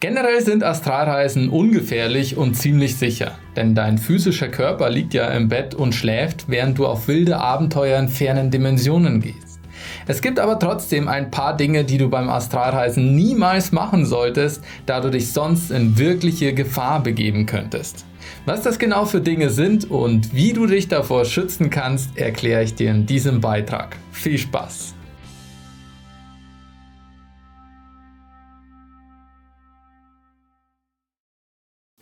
Generell sind Astralreisen ungefährlich und ziemlich sicher, denn dein physischer Körper liegt ja im Bett und schläft, während du auf wilde Abenteuer in fernen Dimensionen gehst. Es gibt aber trotzdem ein paar Dinge, die du beim Astralreisen niemals machen solltest, da du dich sonst in wirkliche Gefahr begeben könntest. Was das genau für Dinge sind und wie du dich davor schützen kannst, erkläre ich dir in diesem Beitrag. Viel Spaß!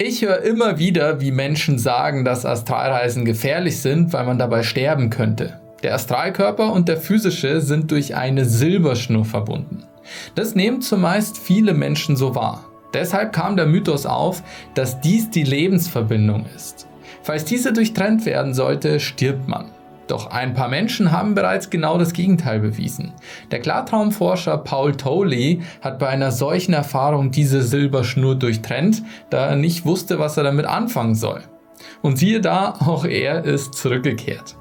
Ich höre immer wieder, wie Menschen sagen, dass Astralreisen gefährlich sind, weil man dabei sterben könnte. Der Astralkörper und der physische sind durch eine Silberschnur verbunden. Das nehmen zumeist viele Menschen so wahr. Deshalb kam der Mythos auf, dass dies die Lebensverbindung ist. Falls diese durchtrennt werden sollte, stirbt man. Doch ein paar Menschen haben bereits genau das Gegenteil bewiesen. Der Klartraumforscher Paul Toley hat bei einer solchen Erfahrung diese Silberschnur durchtrennt, da er nicht wusste, was er damit anfangen soll. Und siehe da, auch er ist zurückgekehrt.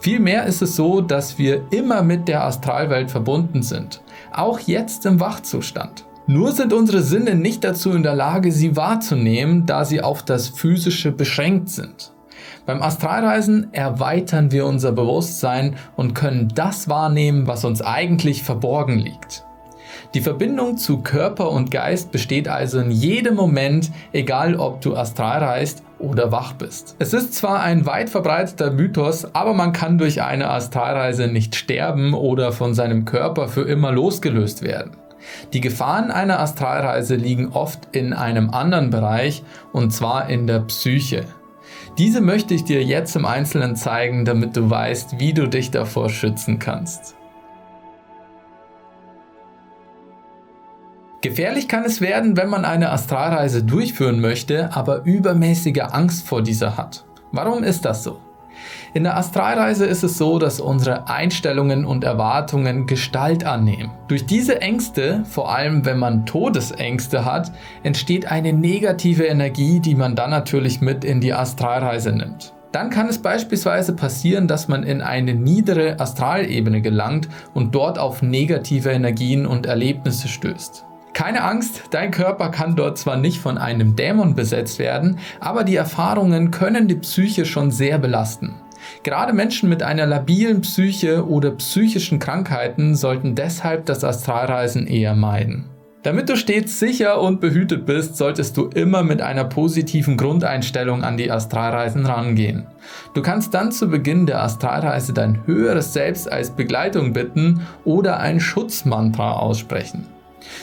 Vielmehr ist es so, dass wir immer mit der Astralwelt verbunden sind, auch jetzt im Wachzustand. Nur sind unsere Sinne nicht dazu in der Lage, sie wahrzunehmen, da sie auf das Physische beschränkt sind. Beim Astralreisen erweitern wir unser Bewusstsein und können das wahrnehmen, was uns eigentlich verborgen liegt. Die Verbindung zu Körper und Geist besteht also in jedem Moment, egal ob du astral reist oder wach bist. Es ist zwar ein weit verbreiteter Mythos, aber man kann durch eine Astralreise nicht sterben oder von seinem Körper für immer losgelöst werden. Die Gefahren einer Astralreise liegen oft in einem anderen Bereich, und zwar in der Psyche. Diese möchte ich dir jetzt im Einzelnen zeigen, damit du weißt, wie du dich davor schützen kannst. Gefährlich kann es werden, wenn man eine Astralreise durchführen möchte, aber übermäßige Angst vor dieser hat. Warum ist das so? In der Astralreise ist es so, dass unsere Einstellungen und Erwartungen Gestalt annehmen. Durch diese Ängste, vor allem wenn man Todesängste hat, entsteht eine negative Energie, die man dann natürlich mit in die Astralreise nimmt. Dann kann es beispielsweise passieren, dass man in eine niedere Astralebene gelangt und dort auf negative Energien und Erlebnisse stößt. Keine Angst, dein Körper kann dort zwar nicht von einem Dämon besetzt werden, aber die Erfahrungen können die Psyche schon sehr belasten. Gerade Menschen mit einer labilen Psyche oder psychischen Krankheiten sollten deshalb das Astralreisen eher meiden. Damit du stets sicher und behütet bist, solltest du immer mit einer positiven Grundeinstellung an die Astralreisen rangehen. Du kannst dann zu Beginn der Astralreise dein höheres Selbst als Begleitung bitten oder ein Schutzmantra aussprechen.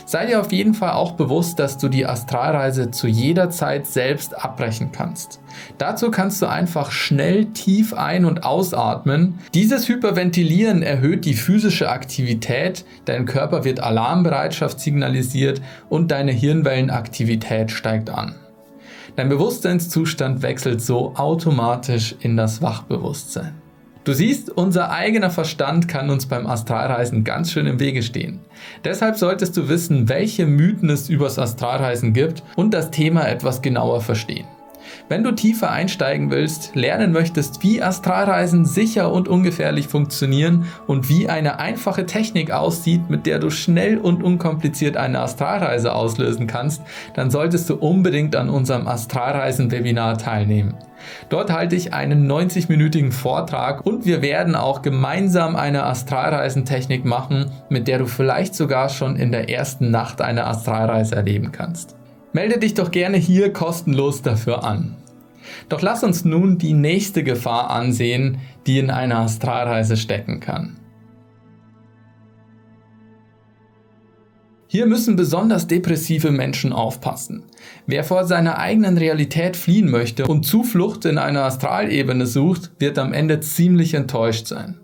Sei dir auf jeden Fall auch bewusst, dass du die Astralreise zu jeder Zeit selbst abbrechen kannst. Dazu kannst du einfach schnell tief ein- und ausatmen. Dieses Hyperventilieren erhöht die physische Aktivität, dein Körper wird Alarmbereitschaft signalisiert und deine Hirnwellenaktivität steigt an. Dein Bewusstseinszustand wechselt so automatisch in das Wachbewusstsein. Du siehst, unser eigener Verstand kann uns beim Astralreisen ganz schön im Wege stehen. Deshalb solltest du wissen, welche Mythen es übers Astralreisen gibt und das Thema etwas genauer verstehen. Wenn du tiefer einsteigen willst, lernen möchtest, wie Astralreisen sicher und ungefährlich funktionieren und wie eine einfache Technik aussieht, mit der du schnell und unkompliziert eine Astralreise auslösen kannst, dann solltest du unbedingt an unserem Astralreisen-Webinar teilnehmen. Dort halte ich einen 90-minütigen Vortrag und wir werden auch gemeinsam eine Astralreisentechnik machen, mit der du vielleicht sogar schon in der ersten Nacht eine Astralreise erleben kannst. Melde dich doch gerne hier kostenlos dafür an. Doch lass uns nun die nächste Gefahr ansehen, die in einer Astralreise stecken kann. Hier müssen besonders depressive Menschen aufpassen. Wer vor seiner eigenen Realität fliehen möchte und Zuflucht in einer Astralebene sucht, wird am Ende ziemlich enttäuscht sein.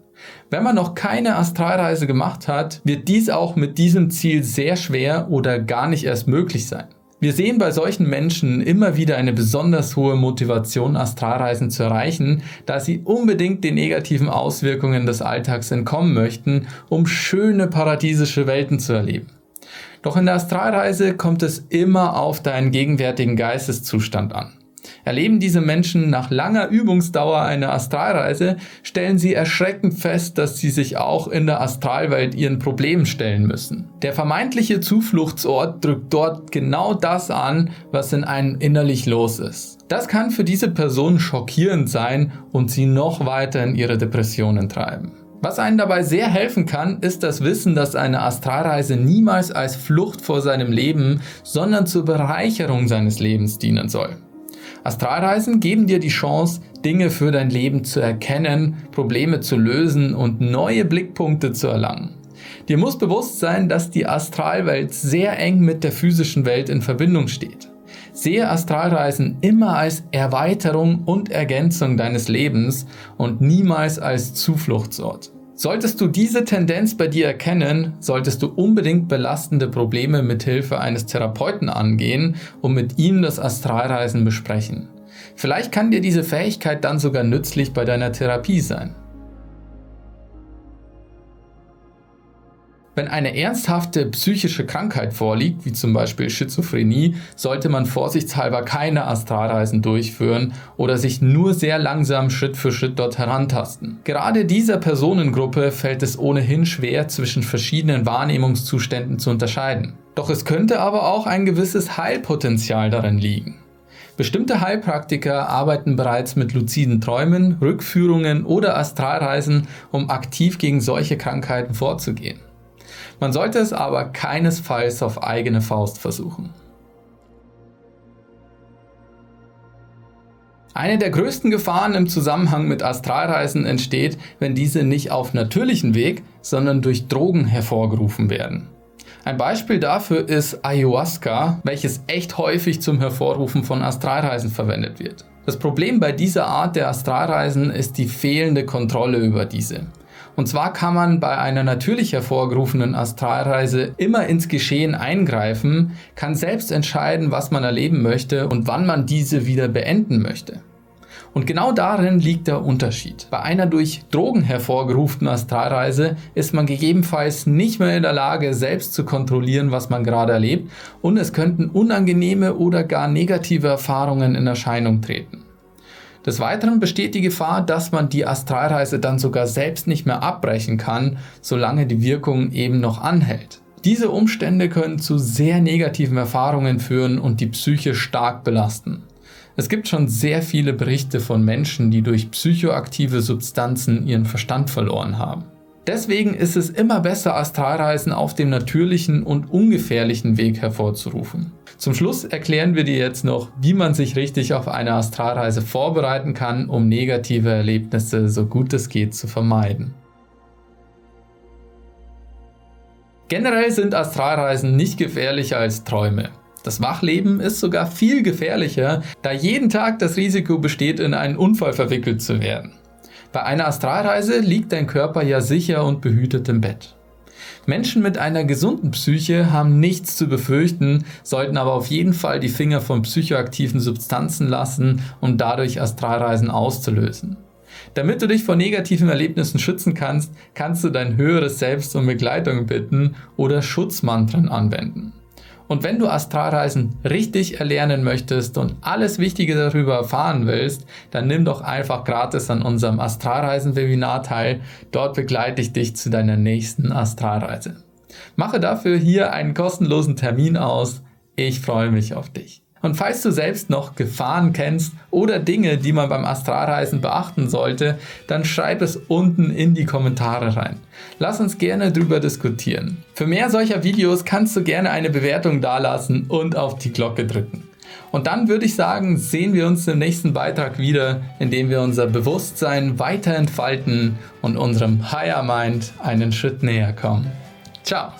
Wenn man noch keine Astralreise gemacht hat, wird dies auch mit diesem Ziel sehr schwer oder gar nicht erst möglich sein. Wir sehen bei solchen Menschen immer wieder eine besonders hohe Motivation, Astralreisen zu erreichen, da sie unbedingt den negativen Auswirkungen des Alltags entkommen möchten, um schöne paradiesische Welten zu erleben. Doch in der Astralreise kommt es immer auf deinen gegenwärtigen Geisteszustand an. Erleben diese Menschen nach langer Übungsdauer eine Astralreise, stellen sie erschreckend fest, dass sie sich auch in der Astralwelt ihren Problemen stellen müssen. Der vermeintliche Zufluchtsort drückt dort genau das an, was in einem innerlich los ist. Das kann für diese Person schockierend sein und sie noch weiter in ihre Depressionen treiben. Was einen dabei sehr helfen kann, ist das Wissen, dass eine Astralreise niemals als Flucht vor seinem Leben, sondern zur Bereicherung seines Lebens dienen soll. Astralreisen geben dir die Chance, Dinge für dein Leben zu erkennen, Probleme zu lösen und neue Blickpunkte zu erlangen. Dir muss bewusst sein, dass die Astralwelt sehr eng mit der physischen Welt in Verbindung steht. Sehe Astralreisen immer als Erweiterung und Ergänzung deines Lebens und niemals als Zufluchtsort. Solltest du diese Tendenz bei dir erkennen, solltest du unbedingt belastende Probleme mit Hilfe eines Therapeuten angehen und mit ihm das Astralreisen besprechen. Vielleicht kann dir diese Fähigkeit dann sogar nützlich bei deiner Therapie sein. Wenn eine ernsthafte psychische Krankheit vorliegt, wie zum Beispiel Schizophrenie, sollte man vorsichtshalber keine Astralreisen durchführen oder sich nur sehr langsam Schritt für Schritt dort herantasten. Gerade dieser Personengruppe fällt es ohnehin schwer, zwischen verschiedenen Wahrnehmungszuständen zu unterscheiden. Doch es könnte aber auch ein gewisses Heilpotenzial darin liegen. Bestimmte Heilpraktiker arbeiten bereits mit luziden Träumen, Rückführungen oder Astralreisen, um aktiv gegen solche Krankheiten vorzugehen. Man sollte es aber keinesfalls auf eigene Faust versuchen. Eine der größten Gefahren im Zusammenhang mit Astralreisen entsteht, wenn diese nicht auf natürlichen Weg, sondern durch Drogen hervorgerufen werden. Ein Beispiel dafür ist Ayahuasca, welches echt häufig zum Hervorrufen von Astralreisen verwendet wird. Das Problem bei dieser Art der Astralreisen ist die fehlende Kontrolle über diese. Und zwar kann man bei einer natürlich hervorgerufenen Astralreise immer ins Geschehen eingreifen, kann selbst entscheiden, was man erleben möchte und wann man diese wieder beenden möchte. Und genau darin liegt der Unterschied. Bei einer durch Drogen hervorgerufenen Astralreise ist man gegebenenfalls nicht mehr in der Lage, selbst zu kontrollieren, was man gerade erlebt, und es könnten unangenehme oder gar negative Erfahrungen in Erscheinung treten. Des Weiteren besteht die Gefahr, dass man die Astralreise dann sogar selbst nicht mehr abbrechen kann, solange die Wirkung eben noch anhält. Diese Umstände können zu sehr negativen Erfahrungen führen und die Psyche stark belasten. Es gibt schon sehr viele Berichte von Menschen, die durch psychoaktive Substanzen ihren Verstand verloren haben. Deswegen ist es immer besser, Astralreisen auf dem natürlichen und ungefährlichen Weg hervorzurufen. Zum Schluss erklären wir dir jetzt noch, wie man sich richtig auf eine Astralreise vorbereiten kann, um negative Erlebnisse so gut es geht zu vermeiden. Generell sind Astralreisen nicht gefährlicher als Träume. Das Wachleben ist sogar viel gefährlicher, da jeden Tag das Risiko besteht, in einen Unfall verwickelt zu werden. Bei einer Astralreise liegt dein Körper ja sicher und behütet im Bett. Menschen mit einer gesunden Psyche haben nichts zu befürchten, sollten aber auf jeden Fall die Finger von psychoaktiven Substanzen lassen, um dadurch Astralreisen auszulösen. Damit du dich vor negativen Erlebnissen schützen kannst, kannst du dein höheres Selbst um Begleitung bitten oder Schutzmantren anwenden. Und wenn du Astralreisen richtig erlernen möchtest und alles Wichtige darüber erfahren willst, dann nimm doch einfach gratis an unserem Astralreisen-Webinar teil. Dort begleite ich dich zu deiner nächsten Astralreise. Mache dafür hier einen kostenlosen Termin aus. Ich freue mich auf dich. Und falls du selbst noch Gefahren kennst oder Dinge, die man beim Astralreisen beachten sollte, dann schreib es unten in die Kommentare rein. Lass uns gerne drüber diskutieren. Für mehr solcher Videos kannst du gerne eine Bewertung dalassen und auf die Glocke drücken. Und dann würde ich sagen, sehen wir uns im nächsten Beitrag wieder, in dem wir unser Bewusstsein weiter entfalten und unserem Higher Mind einen Schritt näher kommen. Ciao!